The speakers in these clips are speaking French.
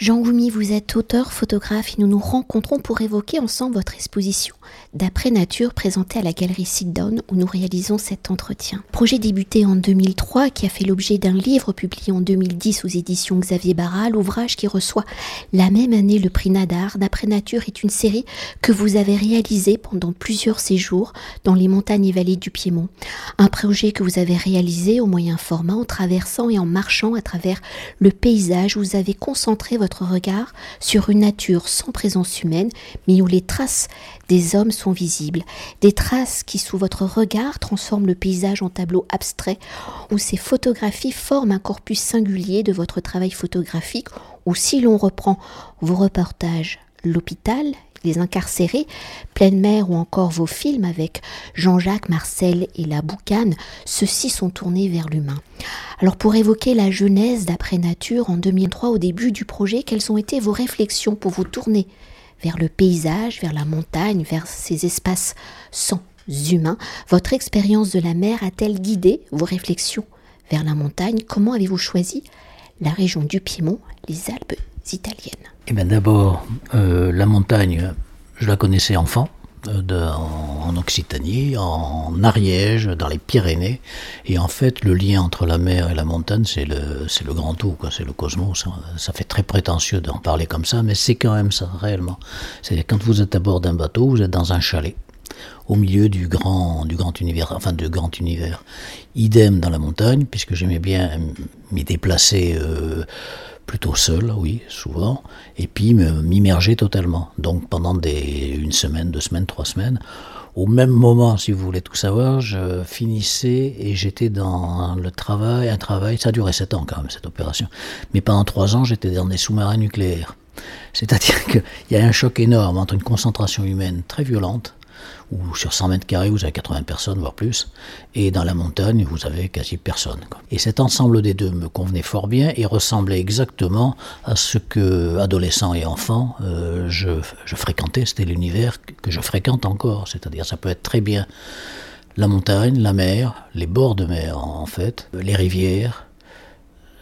Jean Goumi, vous êtes auteur, photographe et nous nous rencontrons pour évoquer ensemble votre exposition d'après nature présentée à la galerie Sit-Down où nous réalisons cet entretien. Projet débuté en 2003 qui a fait l'objet d'un livre publié en 2010 aux éditions Xavier Barral, l'ouvrage qui reçoit la même année le prix Nadar d'après nature est une série que vous avez réalisée pendant plusieurs séjours dans les montagnes et vallées du Piémont. Un projet que vous avez réalisé au moyen format en traversant et en marchant à travers le paysage où vous avez concentré votre regard sur une nature sans présence humaine, mais où les traces des hommes sont visibles. Des traces qui, sous votre regard, transforment le paysage en tableau abstrait, où ces photographies forment un corpus singulier de votre travail photographique, ou si l'on reprend vos reportages, l'hôpital, les incarcérés, Pleine mer ou encore vos films avec Jean-Jacques, Marcel et la Boucane, ceux-ci sont tournés vers l'humain. Alors pour évoquer la genèse d'après nature en 2003 au début du projet, quelles ont été vos réflexions pour vous tourner vers le paysage, vers la montagne, vers ces espaces sans humains? Votre expérience de la mer a-t-elle guidé vos réflexions vers la montagne? Comment avez-vous choisi la région du Piémont, les Alpes italiennes Eh bien d'abord, euh, la montagne, je la connaissais enfant. Euh, en, Occitanie, en Ariège, dans les Pyrénées. Et en fait, le lien entre la mer et la montagne, c'est le, le grand tout, c'est le cosmos. Ça, ça fait très prétentieux d'en parler comme ça, mais c'est quand même ça, réellement. C'est-à-dire, quand vous êtes à bord d'un bateau, vous êtes dans un chalet au milieu du grand, du grand univers, enfin de grand univers. Idem dans la montagne, puisque j'aimais bien m'y déplacer euh, plutôt seul, oui, souvent, et puis m'immerger totalement. Donc pendant des, une semaine, deux semaines, trois semaines, au même moment, si vous voulez tout savoir, je finissais et j'étais dans le travail, un travail, ça a duré sept ans quand même, cette opération. Mais pendant trois ans, j'étais dans des sous-marins nucléaires. C'est-à-dire qu'il y a un choc énorme entre une concentration humaine très violente où sur 100 mètres carrés, vous avez 80 personnes, voire plus, et dans la montagne, vous avez quasi personne. Et cet ensemble des deux me convenait fort bien et ressemblait exactement à ce que, adolescent et enfant, euh, je, fréquentais, c'était l'univers que je fréquente encore, c'est-à-dire ça peut être très bien la montagne, la mer, les bords de mer en fait, les rivières,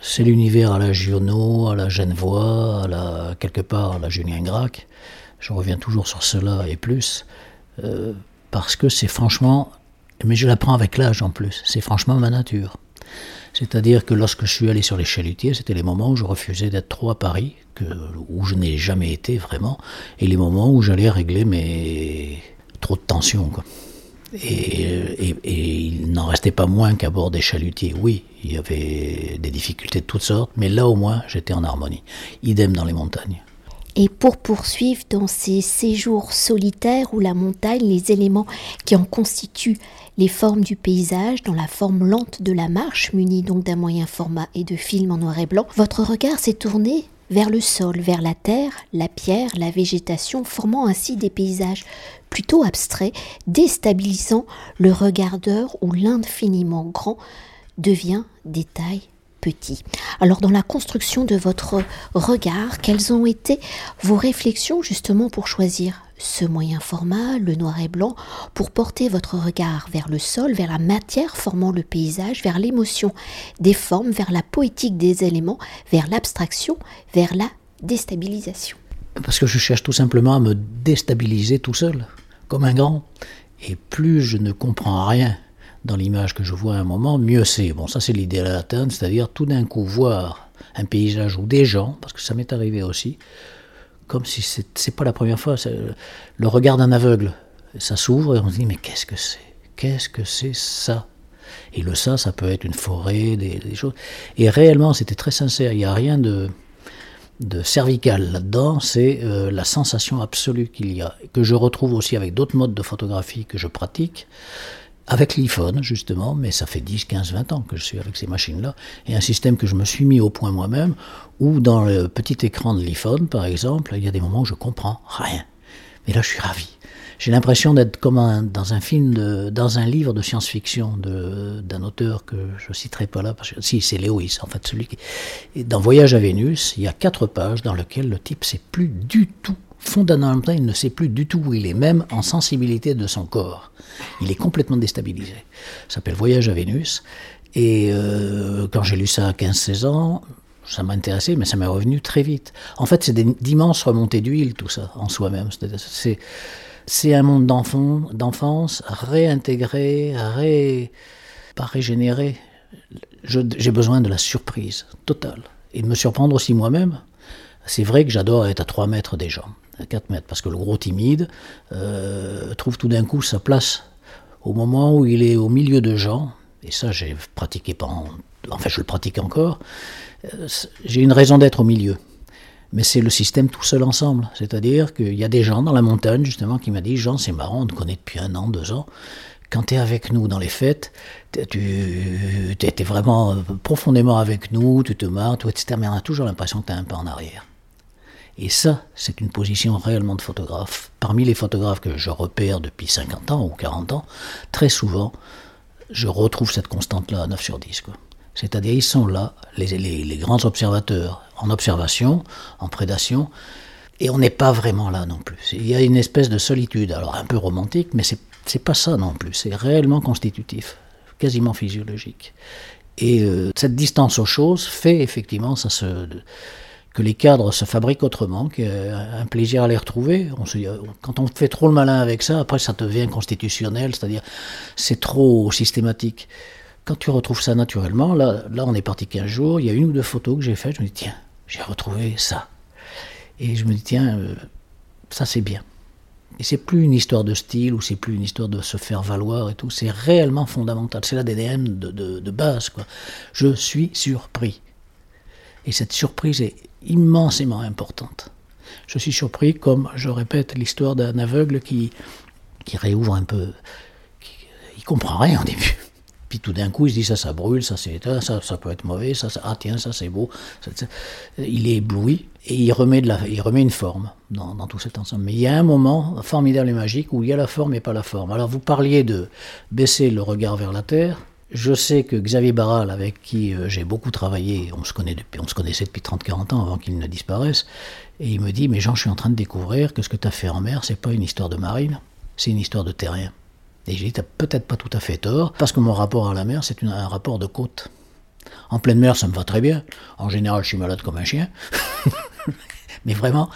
c'est l'univers à la Giono, à la Genevois, à quelque part à la Julien Gracq. Je reviens toujours sur cela et plus. Euh, parce que c'est franchement, mais je l'apprends avec l'âge en plus, c'est franchement ma nature. C'est-à-dire que lorsque je suis allé sur les chalutiers, c'était les moments où je refusais d'être trop à Paris, où je n'ai jamais été vraiment, et les moments où j'allais régler mes trop de tensions. Et, il n'en restait pas moins qu'à bord des chalutiers. Oui, il y avait des difficultés de toutes sortes, mais là au moins j'étais en harmonie. Idem dans les montagnes. Et pour poursuivre dans ces séjours solitaires où la montagne, les éléments qui en constituent les formes du paysage, dans la forme lente de la marche, munie donc d'un moyen format et de film en noir et blanc, votre regard s'est tourné vers le sol, vers la terre, la pierre, la végétation, formant ainsi des paysages plutôt abstraits, déstabilisant le regardeur où l'infiniment grand devient détail petit. Alors dans la construction de votre regard, quelles ont été vos réflexions justement pour choisir ce moyen format, le noir et blanc, pour porter votre regard vers le sol, vers la matière formant le paysage, vers l'émotion des formes, vers la poétique des éléments, vers l'abstraction, vers la déstabilisation? Parce que je cherche tout simplement à me déstabiliser tout seul, comme un grand. Et plus je ne comprends rien dans l'image que je vois à un moment, mieux c'est. Bon, ça c'est l'idéal à atteindre, c'est-à-dire tout d'un coup voir un paysage ou des gens, parce que ça m'est arrivé aussi, comme si c'est pas la première fois, le regard d'un aveugle. Ça s'ouvre et on se dit mais qu'est-ce que c'est? Qu'est-ce que c'est ça? Et le ça, ça peut être une forêt, des, choses. Et réellement, c'était très sincère. Il n'y a rien de, de cervical là-dedans, c'est euh, la sensation absolue qu'il y a, que je retrouve aussi avec d'autres modes de photographie que je pratique avec l'iPhone justement, mais ça fait 10, 15, 20 ans que je suis avec ces machines-là, et un système que je me suis mis au point moi-même, où dans le petit écran de l'iPhone, par exemple, il y a des moments où je comprends rien. Mais là, je suis ravi. J'ai l'impression d'être comme dans un film, dans un livre de science-fiction d'un auteur que je citerai pas là, parce que si c'est Lewis, en fait, celui qui. Dans Voyage à Vénus, il y a quatre pages dans lesquelles le type sait plus du tout fondamentalement, il ne sait plus du tout où il est, même en sensibilité de son corps. Il est complètement déstabilisé. Ça s'appelle Voyage à Vénus. Et euh, quand j'ai lu ça à 15-16 ans, ça m'a intéressé, mais ça m'est revenu très vite. En fait, c'est d'immenses remontées d'huile, tout ça, en soi-même. C'est un monde d'enfance réintégré, ré, pas régénéré. J'ai besoin de la surprise totale. Et de me surprendre aussi moi-même. C'est vrai que j'adore être à 3 mètres des gens, à 4 mètres, parce que le gros timide euh, trouve tout d'un coup sa place au moment où il est au milieu de gens. Et ça, j'ai pratiqué pendant. Enfin, je le pratique encore. Euh, j'ai une raison d'être au milieu. Mais c'est le système tout seul ensemble. C'est-à-dire qu'il y a des gens dans la montagne, justement, qui m'ont dit Jean, c'est marrant, on te connaît depuis un an, deux ans. Quand tu es avec nous dans les fêtes, tu étais vraiment profondément avec nous, tu te marres, etc. Mais on a toujours l'impression que tu es un peu en arrière. Et ça, c'est une position réellement de photographe. Parmi les photographes que je repère depuis 50 ans ou 40 ans, très souvent, je retrouve cette constante-là à 9 sur 10. Quoi. C'est-à-dire, ils sont là, les, grands observateurs, en observation, en prédation, et on n'est pas vraiment là non plus. Il y a une espèce de solitude, alors un peu romantique, mais c'est, c'est pas ça non plus. C'est réellement constitutif, quasiment physiologique. Et euh, cette distance aux choses fait effectivement ça se, que les cadres se fabriquent autrement, qu'un plaisir à les retrouver. Se, quand on fait trop le malin avec ça, après ça devient constitutionnel, c'est-à-dire c'est trop systématique. Quand tu retrouves ça naturellement, là, là on est parti 15 jours, il y a une ou deux photos que j'ai faites, je me dis tiens, j'ai retrouvé ça. Et je me dis tiens, euh, ça c'est bien. Et c'est plus une histoire de style ou c'est plus une histoire de se faire valoir et tout, c'est réellement fondamental, c'est l'ADN de, de, de base. Quoi. Je suis surpris. Et cette surprise est immensément importante. Je suis surpris, comme je répète l'histoire d'un aveugle qui, qui réouvre un peu, qui, il comprend rien au début. Puis tout d'un coup, il se dit ça, ça brûle, ça c'est ça, ça peut être mauvais, ça, ah tiens, ça c'est beau. il est ébloui et il remet, il remet une forme dans, tout cet ensemble. Mais il y a un moment formidable et magique où il y a la forme et pas la forme. Alors vous parliez de baisser le regard vers la terre. Je sais que Xavier Barral, avec qui euh, j'ai beaucoup travaillé, on se, connaissait depuis 30-40 ans avant qu'il ne disparaisse, et il me dit Mais Jean, je suis en train de découvrir que ce que tu as fait en mer, c'est pas une histoire de marine, c'est une histoire de terrien. Et j'ai dit, t'as peut-être pas tout à fait tort, parce que mon rapport à la mer, c'est un rapport de côte. En pleine mer, ça me va très bien. En général, je suis malade comme un chien. Mais vraiment.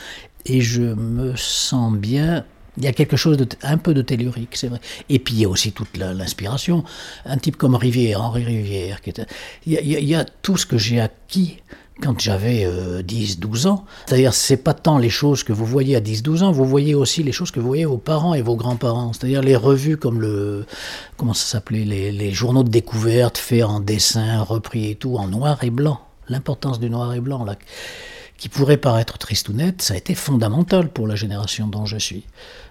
Et je me sens bien. Il y a quelque chose de un peu de tellurique, c'est vrai. Et puis il y a aussi toute l'inspiration. Un type comme Rivière, Henri Rivière, qui était, il, il y a tout ce que j'ai acquis quand j'avais 10-12 euh, ans. C'est-à-dire, c'est pas tant les choses que vous voyez à 10-12 ans, vous voyez aussi les choses que vous voyez vos parents et vos grands-parents. C'est-à-dire les revues comme le, comment ça s'appelait, les, journaux de découverte faits en dessin, repris et tout, en noir et blanc. L'importance du noir et blanc, là, qui pourrait paraître triste ou net, ça a été fondamental pour la génération dont je suis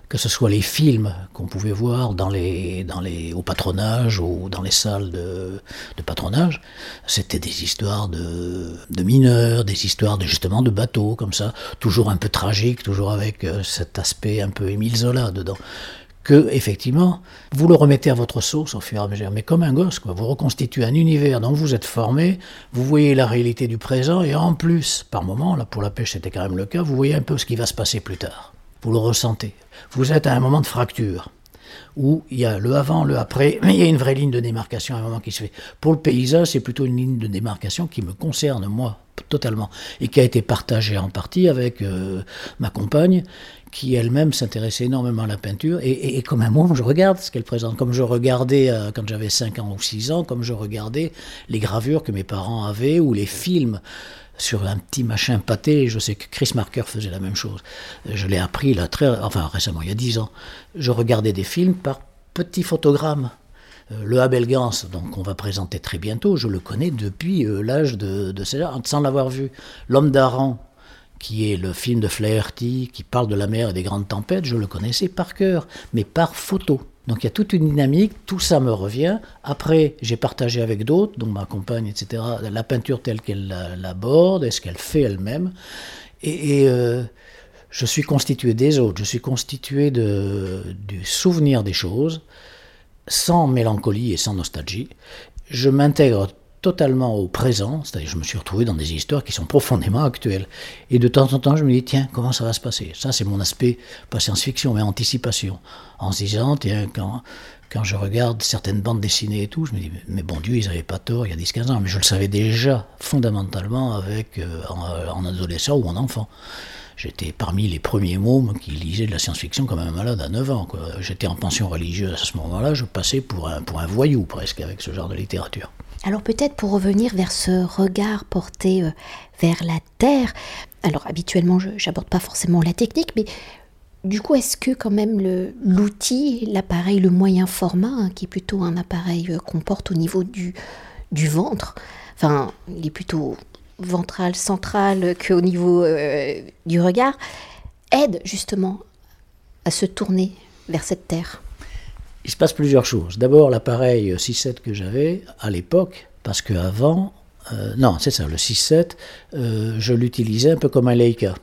que ce soit les films qu'on pouvait voir dans les, dans les, au patronage ou dans les salles de, patronage, c'était des histoires de, de, mineurs, des histoires de, justement de bateaux comme ça, toujours un peu tragiques, toujours avec euh, cet aspect un peu Émile Zola dedans. Que, effectivement, vous le remettez à votre sauce au fur et à mesure, mais comme un gosse. Vous reconstituez un univers dont vous êtes formé, vous voyez la réalité du présent, et en plus, par moment, là pour la pêche c'était quand même le cas, vous voyez un peu ce qui va se passer plus tard. Vous le ressentez. Vous êtes à un moment de fracture où il y a le avant, le après, mais il y a une vraie ligne de démarcation à un moment qui se fait. Pour le paysage, c'est plutôt une ligne de démarcation qui me concerne, moi, totalement, et qui a été partagée en partie avec euh, ma compagne, qui elle-même s'intéressait énormément à la peinture, et, comme un moment, je regarde ce qu'elle présente, comme je regardais euh, quand j'avais 5 ans ou 6 ans, comme je regardais les gravures que mes parents avaient, ou les films sur un petit machin pâté. Je sais que Chris Marker faisait la même chose. Je l'ai appris très, récemment, il y a dix ans. Je regardais des films par petits photogrammes. Euh, le Abel Gans, donc on va présenter très bientôt, je le connais depuis euh, l'âge de, de sans l'avoir vu. L'homme d'Aran, qui est le film de Flaherty, qui parle de la mer et des grandes tempêtes, je le connaissais par cœur, mais par photo. Donc il y a toute une dynamique, tout ça me revient. Après, j'ai partagé avec d'autres, dont ma compagne, etc., la peinture telle qu'elle l'aborde, et ce qu'elle fait elle-même. Et, euh, je suis constitué des autres, je suis constitué du souvenir des choses, sans mélancolie et sans nostalgie. Je m'intègre totalement au présent, c'est-à-dire je me suis retrouvé dans des histoires qui sont profondément actuelles. Et de temps en temps, je me dis, tiens, comment ça va se passer? Ça, c'est mon aspect, pas science-fiction, mais anticipation. En se disant, tiens, quand, quand je regarde certaines bandes dessinées et tout, je me dis, mais bon Dieu, ils n'avaient pas tort il y a 10-15 ans, mais je le savais déjà fondamentalement avec, euh, en, adolescent ou en enfant. J'étais parmi les premiers mômes qui lisaient de la science-fiction comme un malade à 9 ans. J'étais en pension religieuse à ce moment-là, je passais pour un, pour un voyou presque avec ce genre de littérature. Alors peut-être pour revenir vers ce regard porté euh, vers la Terre, alors habituellement je n'aborde pas forcément la technique, mais du coup est-ce que quand même l'outil, l'appareil, le moyen format, hein, qui est plutôt un appareil euh, qu'on porte au niveau du, ventre, enfin il est plutôt ventrale, centrale qu'au niveau euh, du regard, aide justement à se tourner vers cette terre? Il se passe plusieurs choses. D'abord, l'appareil 6-7 que j'avais à l'époque, parce qu'avant, euh, non, c'est ça, le 6-7, euh, je l'utilisais un peu comme un Leica.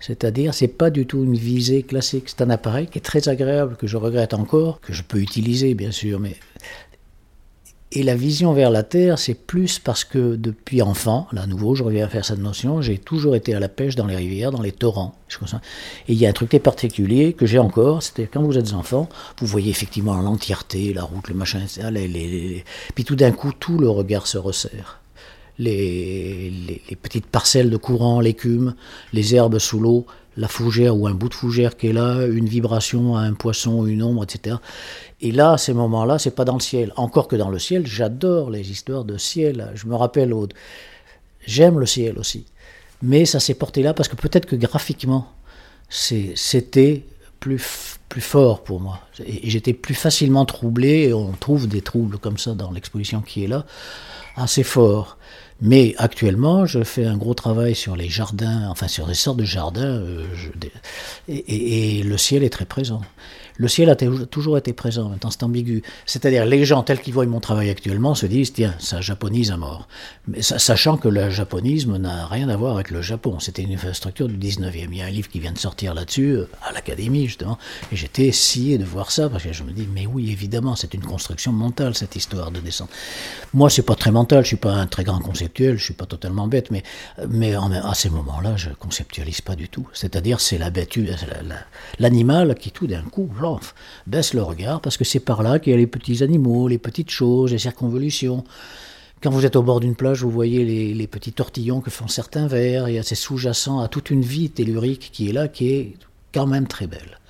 C'est-à-dire, c'est pas du tout une visée classique. C'est un appareil qui est très agréable, que je regrette encore, que je peux utiliser bien sûr, mais et la vision vers la terre, c'est plus parce que depuis enfant, là à nouveau, je reviens à faire cette notion, j'ai toujours été à la pêche dans les rivières, dans les torrents. Et il y a un truc très particulier que j'ai encore, c'est quand vous êtes enfant, vous voyez effectivement l'entièreté, la route, le machin, etc. Puis tout d'un coup, tout le regard se resserre. Les, les petites parcelles de courant, l'écume, les herbes sous l'eau, la fougère ou un bout de fougère qui est là, une vibration, un poisson, une ombre, etc. Et là, ces moments-là, c'est pas dans le ciel. Encore que dans le ciel, j'adore les histoires de ciel. Je me rappelle, j'aime le ciel aussi. Mais ça s'est porté là parce que peut-être que graphiquement, c'était plus, plus fort pour moi. Et j'étais plus facilement troublé, on trouve des troubles comme ça dans l'exposition qui est là, assez fort. Mais actuellement, je fais un gros travail sur les jardins, enfin sur des sortes de jardins, euh, et, le ciel est très présent le ciel a toujours été présent, maintenant c'est ambigu. C'est-à-dire, les gens tels qu'ils voient mon travail actuellement se disent, tiens, ça japonise à mort. Mais sachant que le japonisme n'a rien à voir avec le Japon, c'était une infrastructure du 19e. Il y a un livre qui vient de sortir là-dessus, euh, à l'Académie justement, et j'étais scié de voir ça, parce que je me dis, mais oui, évidemment, c'est une construction mentale, cette histoire de descente. Moi, c'est pas très mental, je suis pas un très grand conceptuel, je suis pas totalement bête, mais, mais à ces moments-là, je conceptualise pas du tout. C'est-à-dire, c'est la bête, l'animal qui tout d'un coup, baisse le regard parce que c'est par là qu'il y a les petits animaux, les petites choses, les circonvolutions. Quand vous êtes au bord d'une plage, vous voyez les, petits tortillons que font certains vers, et c'est sous-jacent à toute une vie tellurique qui est là, qui est quand même très belle.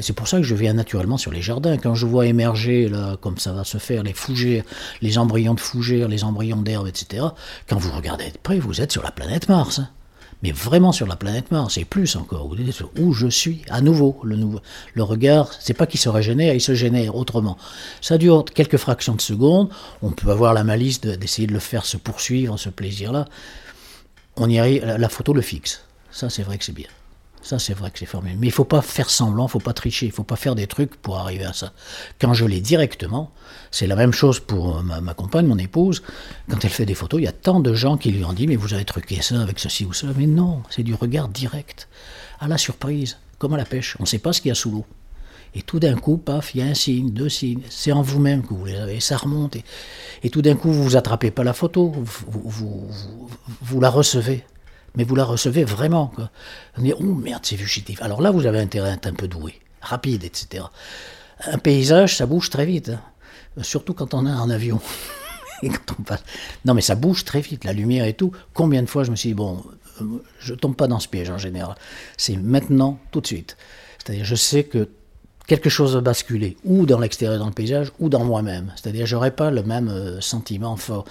c'est pour ça que je viens naturellement sur les jardins. Quand je vois émerger, là, comme ça va se faire, les fougères, les embryons de fougères, les embryons d'herbes, etc., quand vous regardez de près, vous êtes sur la planète Mars. Mais vraiment sur la planète Mars, et plus encore, où je suis, à nouveau, le, nouveau, le regard, c'est pas qu'il se régénère, il se génère autrement. Ça dure quelques fractions de secondes, on peut avoir la malice d'essayer de, le faire se poursuivre, ce plaisir-là, on y arrive, la photo le fixe, ça c'est vrai que c'est bien. Ça, c'est vrai que c'est formidable. Mais il ne faut pas faire semblant, il ne faut pas tricher, il ne faut pas faire des trucs pour arriver à ça. Quand je l'ai directement, c'est la même chose pour ma, compagne, mon épouse. Quand elle fait des photos, il y a tant de gens qui lui ont dit Mais vous avez truqué ça avec ceci ou cela. Mais non, c'est du regard direct, à la surprise, comme à la pêche. On ne sait pas ce qu'il y a sous l'eau. Et tout d'un coup, paf, il y a un signe, deux signes. C'est en vous-même que vous les avez. Ça remonte. Et, tout d'un coup, vous vous attrapez pas la photo, vous la recevez mais vous la recevez vraiment. On dit, oh merde, c'est fugitif. Alors là, vous avez intérêt à être un peu doué, rapide, etc. Un paysage, ça bouge très vite, hein. surtout quand on est en avion. Non, mais ça bouge très vite, la lumière et tout. Combien de fois je me suis dit, bon, euh, je tombe pas dans ce piège en général. C'est maintenant, tout de suite. C'est-à-dire, je sais que quelque chose va basculer, ou dans l'extérieur, dans le paysage, ou dans moi-même. C'est-à-dire, j'aurais pas le même euh, sentiment fort.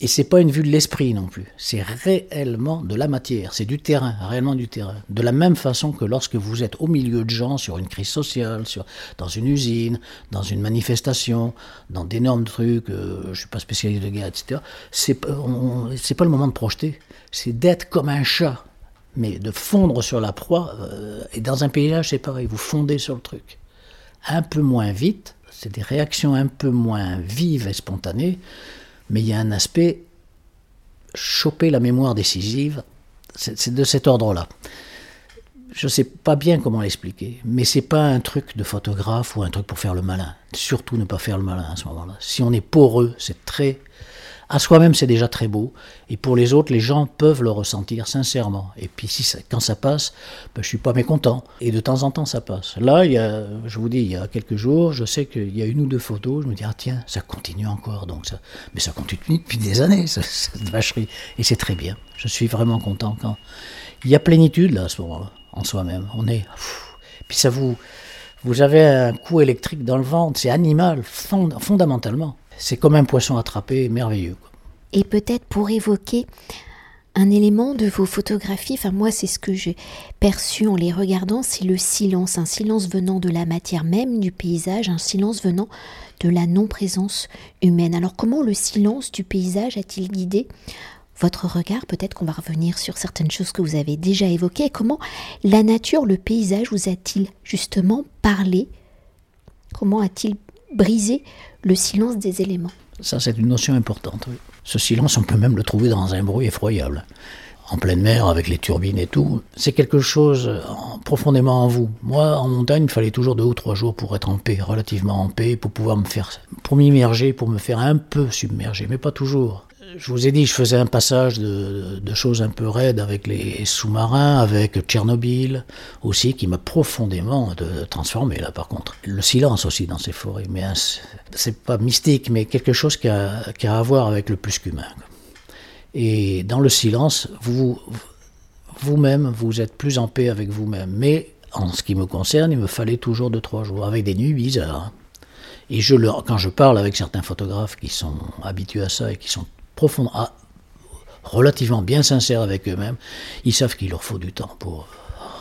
Et c'est pas une vue de l'esprit non plus, c'est réellement de la matière, c'est du terrain, réellement du terrain. De la même façon que lorsque vous êtes au milieu de gens sur une crise sociale, sur, dans une usine, dans une manifestation, dans d'énormes trucs, euh, je suis pas spécialiste de guerre, etc. C'est c'est pas le moment de projeter, c'est d'être comme un chat, mais de fondre sur la proie. Euh, et dans un paysage, c'est pareil, vous fondez sur le truc, un peu moins vite, c'est des réactions un peu moins vives et spontanées mais il y a un aspect choper la mémoire décisive, c'est de cet ordre-là. je sais pas bien comment l'expliquer, mais c'est pas un truc de photographe ou un truc pour faire le malin. Surtout ne pas faire le malin à ce moment-là. Si on est poreux, c'est très à soi-même, c'est déjà très beau. Et pour les autres, les gens peuvent le ressentir sincèrement. Et puis, si quand ça passe, ben, je suis pas mécontent. Et de temps en temps, ça passe. Là, il y a, je vous dis, il y a quelques jours, je sais qu'il y a une ou deux photos. Je me dis, ah tiens, ça continue encore. Donc ça, mais ça continue depuis des années, cette vacherie. Et c'est très bien. Je suis vraiment content quand il y a plénitude là à ce moment-là, en soi-même. On est. puis ça vous. Vous avez un coup électrique dans le ventre, c'est animal, fondamentalement c'est comme un poisson attrapé, merveilleux. Et peut-être pour évoquer un élément de vos photographies, enfin moi c'est ce que j'ai perçu en les regardant, c'est le silence, un silence venant de la matière même du paysage, un silence venant de la non-présence humaine. Alors comment le silence du paysage a-t-il guidé votre regard? Peut-être qu'on va revenir sur certaines choses que vous avez déjà évoquées. Comment la nature, le paysage vous a-t-il justement parlé? Comment a-t-il brisé le silence des éléments. Ça, c'est une notion importante. Ce silence, on peut même le trouver dans un bruit effroyable. En pleine mer, avec les turbines et tout, c'est quelque chose profondément en vous. Moi, en montagne, il fallait toujours deux ou trois jours pour être en paix, relativement en paix, pour pouvoir me faire, pour m'immerger, pour me faire un peu submerger, mais pas toujours je vous ai dit, je faisais un passage de, choses un peu raides avec les sous-marins, avec Tchernobyl aussi, qui m'a profondément transformé là par contre. Le silence aussi dans ces forêts, mais c'est pas mystique, mais quelque chose qui a, à voir avec le plus qu'humain. Et dans le silence, vous vous-même, vous êtes plus en paix avec vous-même. Mais en ce qui me concerne, il me fallait toujours deux trois jours, avec des nuits bizarres. Et quand je parle avec certains photographes qui sont habitués à ça et qui sont ah, relativement bien sincères avec eux-mêmes, ils savent qu'il leur faut du temps pour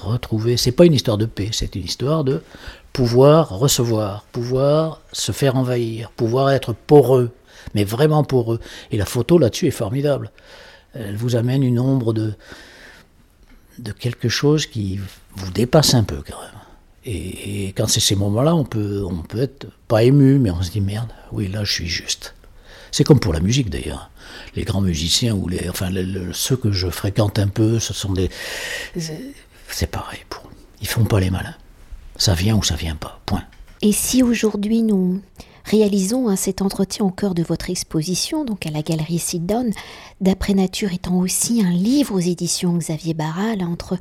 retrouver. C'est pas une histoire de paix, c'est une histoire de pouvoir recevoir, pouvoir se faire envahir, pouvoir être poreux, mais vraiment poreux. Et la photo là-dessus est formidable. Elle vous amène une ombre de, de quelque chose qui vous dépasse un peu quand même. Et, et quand c'est ces moments-là, on peut, on peut être pas ému, mais on se dit merde, oui là je suis juste. C'est comme pour la musique d'ailleurs. Les grands musiciens ou les, enfin ceux que je fréquente un peu, ce sont des, c'est pareil pour. Ils font pas les malins. Ça vient ou ça vient pas. Point. Et si aujourd'hui nous réalisons hein, cet entretien au cœur de votre exposition, donc à la galerie Sidon, d'après nature étant aussi un livre aux éditions Xavier Barral, entre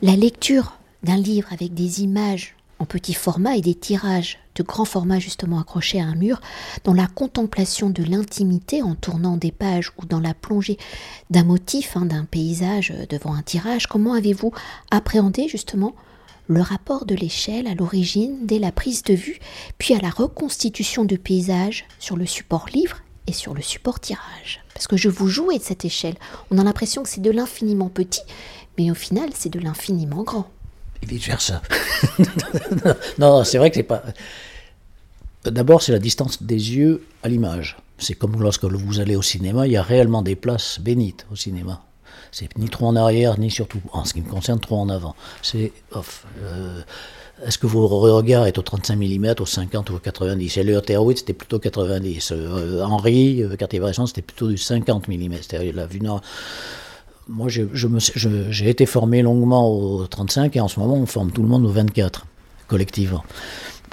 la lecture d'un livre avec des images en petit format et des tirages de grand format justement accrochés à un mur, dans la contemplation de l'intimité en tournant des pages ou dans la plongée d'un motif, hein, d'un paysage devant un tirage, comment avez-vous appréhendé justement le rapport de l'échelle à l'origine dès la prise de vue, puis à la reconstitution du paysage sur le support livre et sur le support tirage? Parce que je vous jouais de cette échelle, on a l'impression que c'est de l'infiniment petit, mais au final c'est de l'infiniment grand faire ça. non, c'est vrai que c'est pas. D'abord, c'est la distance des yeux à l'image. C'est comme lorsque vous allez au cinéma, il y a réellement des places bénites au cinéma. C'est ni trop en arrière, ni surtout, en ce qui me concerne, trop en avant. C'est. Euh, est-ce que votre regard est au 35 mm, au 50 ou au 90 Et le Terwitz, c'était plutôt 90. Euh, Henri, euh, Cartier-Bresson, c'était plutôt du 50 mm. C'est-à-dire la vue nord moi, j'ai été formé longuement au 35 et en ce moment, on forme tout le monde au 24, collectivement.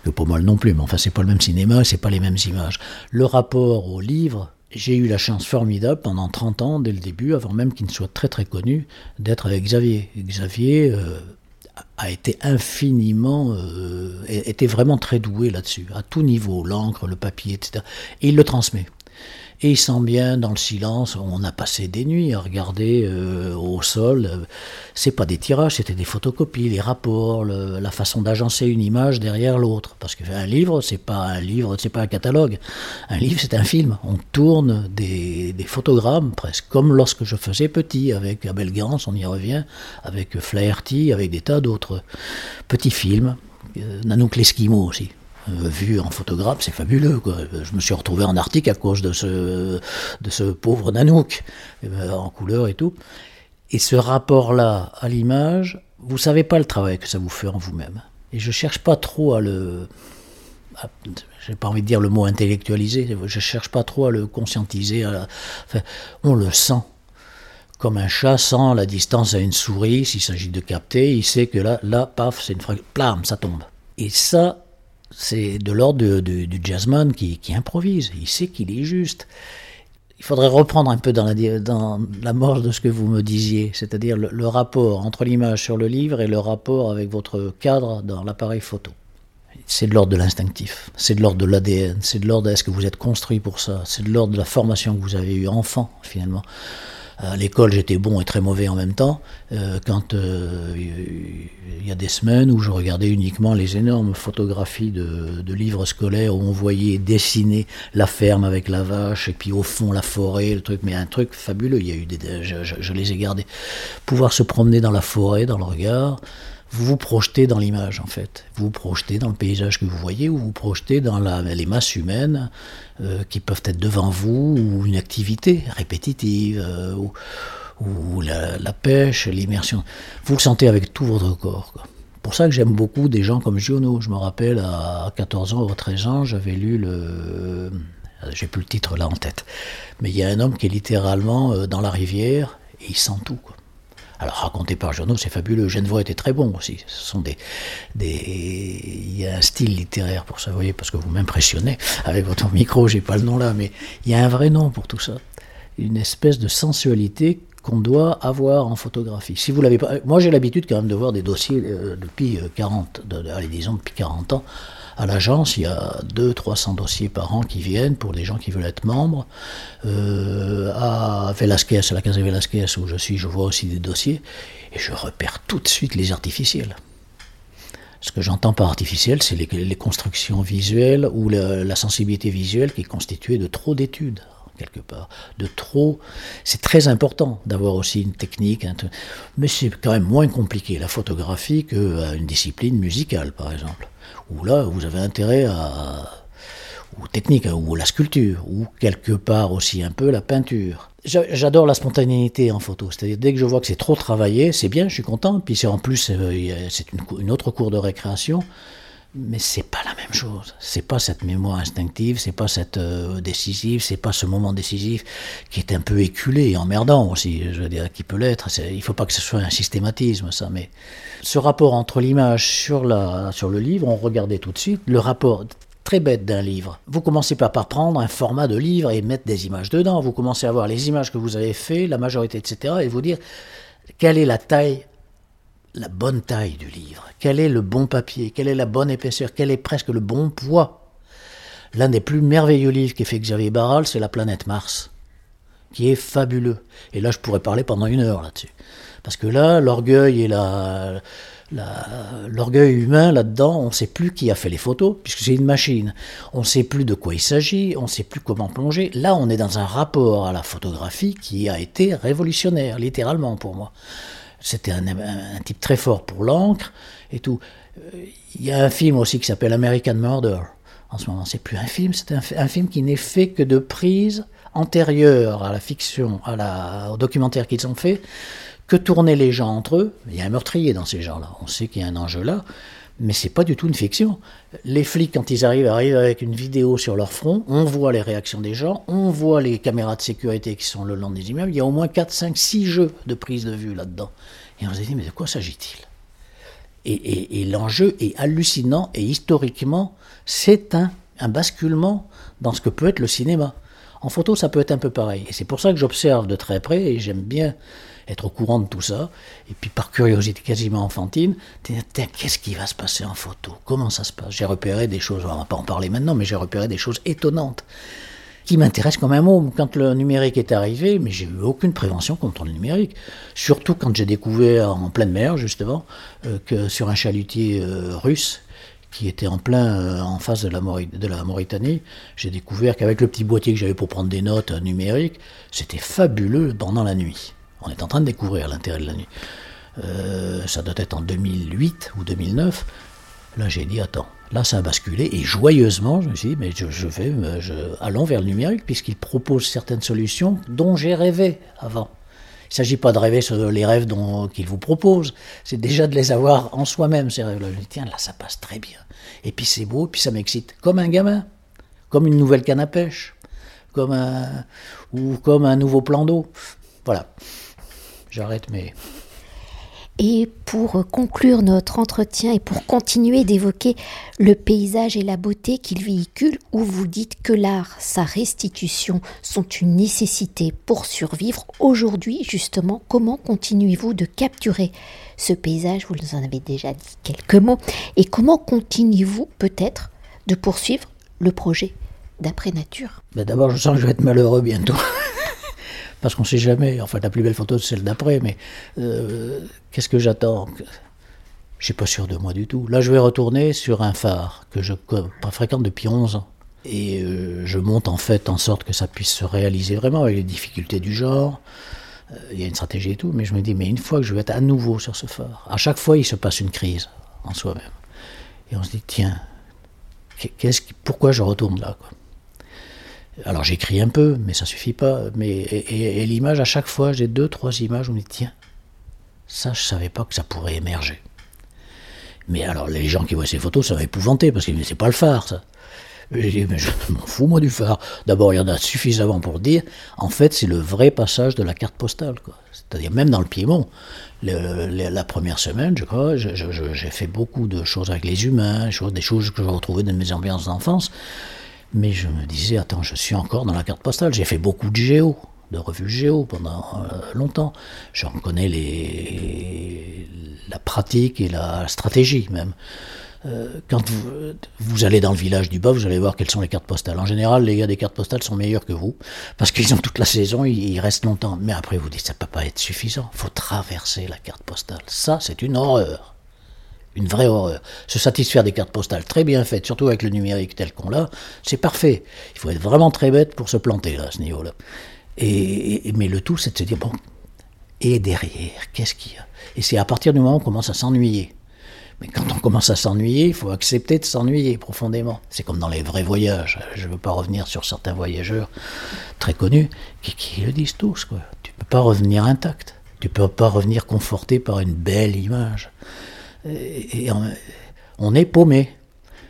Que pas mal non plus, mais enfin, c'est pas le même cinéma, c'est pas les mêmes images. Le rapport au livre, j'ai eu la chance formidable pendant 30 ans, dès le début, avant même qu'il ne soit très très connu, d'être avec Xavier. Xavier euh, a été infiniment, euh, était vraiment très doué là-dessus, à tout niveau, l'encre, le papier, etc. Et il le transmet. Et il sent bien dans le silence, on a passé des nuits à regarder euh, au sol. C'est pas des tirages, c'était des photocopies, les rapports, la façon d'agencer une image derrière l'autre. Parce qu'un livre, c'est pas un livre, c'est pas un catalogue. Un livre, c'est un film. On tourne des, photogrammes presque, comme lorsque je faisais petit avec Abel Gans, on y revient, avec Flaherty, avec des tas d'autres petits films. Euh, Nanook l'Esquimau aussi. Vu en photographe, c'est fabuleux. Je me suis retrouvé en Arctique à cause de ce, de ce pauvre Nanook, euh, en couleur et tout. Et ce rapport-là à l'image, vous savez pas le travail que ça vous fait en vous-même. Et je cherche pas trop à le. J'ai pas envie de dire le mot intellectualiser, je cherche pas trop à le conscientiser. on le sent Comme un chat sent la distance à une souris, s'il s'agit de capter, il sait que là, là, paf, c'est une fracture, plam, ça tombe. Et ça, c'est de l'ordre du jazzman qui, improvise. Il sait qu'il est juste. Il faudrait reprendre un peu dans la, dans de ce que vous me disiez, c'est-à-dire le, le, rapport entre l'image sur le livre et le rapport avec votre cadre dans l'appareil photo. C'est de l'ordre de l'instinctif, c'est de l'ordre de l'ADN, c'est de l'ordre de est-ce que vous êtes construit pour ça, c'est de l'ordre de la formation que vous avez eue enfant finalement. À l'école, j'étais bon et très mauvais en même temps. Euh, quand euh, il y a des semaines où je regardais uniquement les énormes photographies de, de, livres scolaires où on voyait dessiner la ferme avec la vache et puis au fond la forêt, le truc, mais un truc fabuleux. Il y a eu des, je, je, je les ai gardés. Pouvoir se promener dans la forêt, dans le regard vous vous projetez dans l'image en fait. Vous vous projetez dans le paysage que vous voyez ou vous vous projetez dans les masses humaines euh, qui peuvent être devant vous ou une activité répétitive euh, ou, la, pêche, l'immersion. Vous le sentez avec tout votre corps. Quoi. Pour ça que j'aime beaucoup des gens comme Giono. Je me rappelle à 14 ans ou 13 ans, j'avais lu le... J'ai plus le titre là en tête. Mais il y a un homme qui est littéralement euh, dans la rivière et il sent tout. Alors raconté par Journaux, c'est fabuleux. Genevois était très bon aussi. Ce sont des, il y a un style littéraire pour ça, vous voyez, parce que vous m'impressionnez avec votre micro. J'ai pas le nom là, mais il y a un vrai nom pour tout ça. Une espèce de sensualité qu'on doit avoir en photographie. Si vous l'avez moi j'ai l'habitude quand même de voir des dossiers euh, depuis 40, de, de, allez disons depuis 40 ans à l'agence, il y a 200-300 dossiers par an qui viennent pour des gens qui veulent être membres. Euh, à Velasquez, à la case Velasquez où je suis, je vois aussi des dossiers et je repère tout de suite les artificiels. Ce que j'entends par artificiel, c'est les, constructions visuelles ou la sensibilité visuelle qui est constituée de trop d'études quelque part, de trop. C'est très important d'avoir aussi une technique, mais c'est quand même moins compliqué la photographie qu'une discipline musicale, par exemple. Où là, vous avez intérêt à ou technique, hein, ou la sculpture, ou quelque part aussi un peu la peinture. J'adore la spontanéité en photo, c'est-à-dire dès que je vois que c'est trop travaillé, c'est bien, je suis content, puis c'est en plus euh, c'est une, autre cour de récréation, mais c'est pas la même chose. C'est pas cette mémoire instinctive, c'est pas cette euh, décisive, c'est pas ce moment décisif qui est un peu éculé et emmerdant aussi, je veux dire, qui peut l'être. Il faut pas que ce soit un systématisme, ça. Mais ce rapport entre l'image sur sur le livre, on regardait tout de suite le rapport très bête d'un livre. Vous commencez pas par prendre un format de livre et mettre des images dedans. Vous commencez à voir les images que vous avez fait, la majorité, etc., et vous dire quelle est la taille la bonne taille du livre, quel est le bon papier, quelle est la bonne épaisseur, quel est presque le bon poids? L'un des plus merveilleux livres qu'ait fait Xavier Barral, c'est La planète Mars, qui est fabuleux. Et là, je pourrais parler pendant une heure là-dessus. Parce que là, l'orgueil et l'orgueil humain là-dedans, on ne sait plus qui a fait les photos, puisque c'est une machine. On ne sait plus de quoi il s'agit, on ne sait plus comment plonger. Là, on est dans un rapport à la photographie qui a été révolutionnaire, littéralement pour moi. C'était un, un, type très fort pour l'encre et tout. Il y a un film aussi qui s'appelle American Murder. En ce moment, c'est plus un film, c'est un, un, film qui n'est fait que de prises antérieures à la fiction, à la, au documentaire qu'ils ont fait, que tournaient les gens entre eux. Il y a un meurtrier dans ces gens-là. On sait qu'il y a un enjeu là mais c'est pas du tout une fiction. Les flics, quand ils arrivent, arrivent avec une vidéo sur leur front, on voit les réactions des gens, on voit les caméras de sécurité qui sont le long des immeubles, il y a au moins 4, 5, 6 jeux de prise de vue là-dedans. Et on se dit, mais de quoi s'agit-il? Et, et, et l'enjeu est hallucinant, et historiquement, c'est un, un basculement dans ce que peut être le cinéma. En photo, ça peut être un peu pareil. Et c'est pour ça que j'observe de très près, et j'aime bien être au courant de tout ça, et puis par curiosité quasiment enfantine, qu'est-ce qui va se passer en photo? Comment ça se passe? J'ai repéré des choses, on va pas en parler maintenant, mais j'ai repéré des choses étonnantes qui m'intéressent comme un mot. Quand le numérique est arrivé, mais j'ai eu aucune prévention contre le numérique. Surtout quand j'ai découvert en pleine mer, justement, euh, que sur un chalutier euh, russe, qui était en plein euh, en face de la, de la Mauritanie, j'ai découvert qu'avec le petit boîtier que j'avais pour prendre des notes numériques, c'était fabuleux pendant la nuit. On est en train de découvrir l'intérêt de la nuit. Euh, ça doit être en 2008 ou 2009. Là, j'ai dit, attends, là, ça a basculé. Et joyeusement, je me suis dit, mais je, vais, je, allons vers le numérique, puisqu'il propose certaines solutions dont j'ai rêvé avant. Il ne s'agit pas de rêver sur les rêves qu'il vous propose, c'est déjà de les avoir en soi-même, ces rêves-là. Je tiens, là, ça passe très bien. Et puis c'est beau, et puis ça m'excite. Comme un gamin, comme une nouvelle canne à pêche, comme un, ou comme un nouveau plan d'eau. Voilà. J'arrête, mais et pour conclure notre entretien et pour continuer d'évoquer le paysage et la beauté qu'il véhicule, où vous dites que l'art, sa restitution sont une nécessité pour survivre, aujourd'hui justement, comment continuez-vous de capturer ce paysage? Vous nous en avez déjà dit quelques mots. Et comment continuez-vous peut-être de poursuivre le projet d'après nature? Ben D'abord, je sens que je vais être malheureux bientôt parce qu'on ne sait jamais. Enfin, la plus belle photo, c'est celle d'après, mais euh, qu'est-ce que j'attends Je ne suis pas sûr de moi du tout. Là, je vais retourner sur un phare que je fréquente depuis 11 ans. Et euh, je monte en fait en sorte que ça puisse se réaliser vraiment avec les difficultés du genre. Euh, il y a une stratégie et tout, mais je me dis, mais une fois que je vais être à nouveau sur ce phare, à chaque fois, il se passe une crise en soi-même. Et on se dit, tiens, pourquoi je retourne là alors j'écris un peu, mais ça suffit pas. Mais, et, l'image, à chaque fois, j'ai deux, trois images où on me dit tiens, ça, je savais pas que ça pourrait émerger. Mais alors, les gens qui voient ces photos, ça va épouvanter, parce que c'est pas le phare, ça. Je m'en fous, moi, du phare. D'abord, il y en a suffisamment pour dire, en fait, c'est le vrai passage de la carte postale. C'est-à-dire, même dans le Piémont, la première semaine, je crois, j'ai fait beaucoup de choses avec les humains, des choses que je retrouvais dans mes ambiances d'enfance. Mais je me disais, attends, je suis encore dans la carte postale. J'ai fait beaucoup de géo, de revues géo pendant euh, longtemps. J'en connais les, la pratique et la stratégie même. Euh, quand vous, vous, allez dans le village du bas, vous allez voir quelles sont les cartes postales. En général, les gars des cartes postales sont meilleurs que vous, parce qu'ils ont toute la saison, ils, restent longtemps. Mais après, vous dites, ça peut pas être suffisant. Il faut traverser la carte postale. Ça, c'est une horreur une vraie horreur. Se satisfaire des cartes postales très bien faites, surtout avec le numérique tel qu'on l'a, c'est parfait. Il faut être vraiment très bête pour se planter là, à ce niveau-là. Et, mais le tout, c'est de se dire, bon, et derrière, qu'est-ce qu'il y a? Et c'est à partir du moment où on commence à s'ennuyer. Mais quand on commence à s'ennuyer, il faut accepter de s'ennuyer profondément. C'est comme dans les vrais voyages. Je ne veux pas revenir sur certains voyageurs très connus qui, le disent tous. Quoi. Tu ne peux pas revenir intact. Tu ne peux pas revenir conforté par une belle image et, on, est paumé.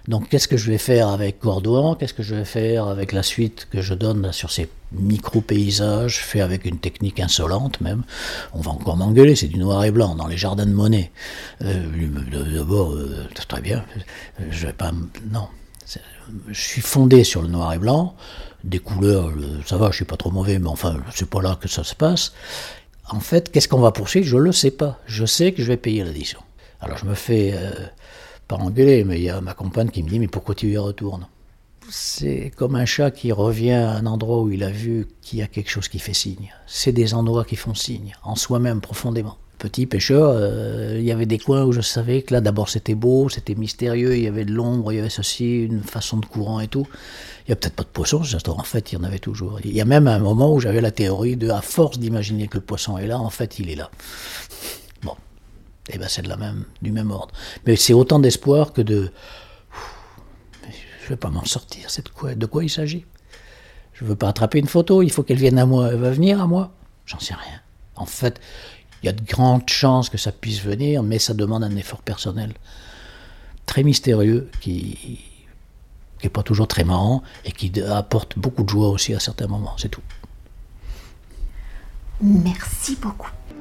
Donc qu'est-ce que je vais faire avec Cordouan Qu'est-ce que je vais faire avec la suite que je donne sur ces micro-paysages faits avec une technique insolente même? On va encore m'engueuler, c'est du noir et blanc dans les jardins de Monet. Euh, D'abord, euh, très bien, je vais pas... Non, je suis fondé sur le noir et blanc, des couleurs, euh, ça va, je suis pas trop mauvais, mais enfin, c'est pas là que ça se passe. En fait, qu'est-ce qu'on va poursuivre? Je le sais pas. Je sais que je vais payer l'addition. Alors je me fais euh, pas engueuler, mais il y a ma compagne qui me dit Mais pourquoi tu y retournes? C'est comme un chat qui revient à un endroit où il a vu qu'il y a quelque chose qui fait signe. C'est des endroits qui font signe, en soi-même profondément. Petit pêcheur, euh, il y avait des coins où je savais que là d'abord c'était beau, c'était mystérieux, il y avait de l'ombre, il y avait ceci, une façon de courant et tout. Il n'y a peut-être pas de poisson, en fait il y en avait toujours. Il y a même un moment où j'avais la théorie de, à force d'imaginer que le poisson est là, en fait il est là eh ben c'est de la même, du même ordre. Mais c'est autant d'espoir que de. Je ne vais pas m'en sortir. C'est de quoi, de quoi il s'agit? Je ne veux pas attraper une photo, il faut qu'elle vienne à moi. Elle va venir à moi J'en sais rien. En fait, il y a de grandes chances que ça puisse venir, mais ça demande un effort personnel très mystérieux qui n'est pas toujours très marrant et qui apporte beaucoup de joie aussi à certains moments. C'est tout. Merci beaucoup.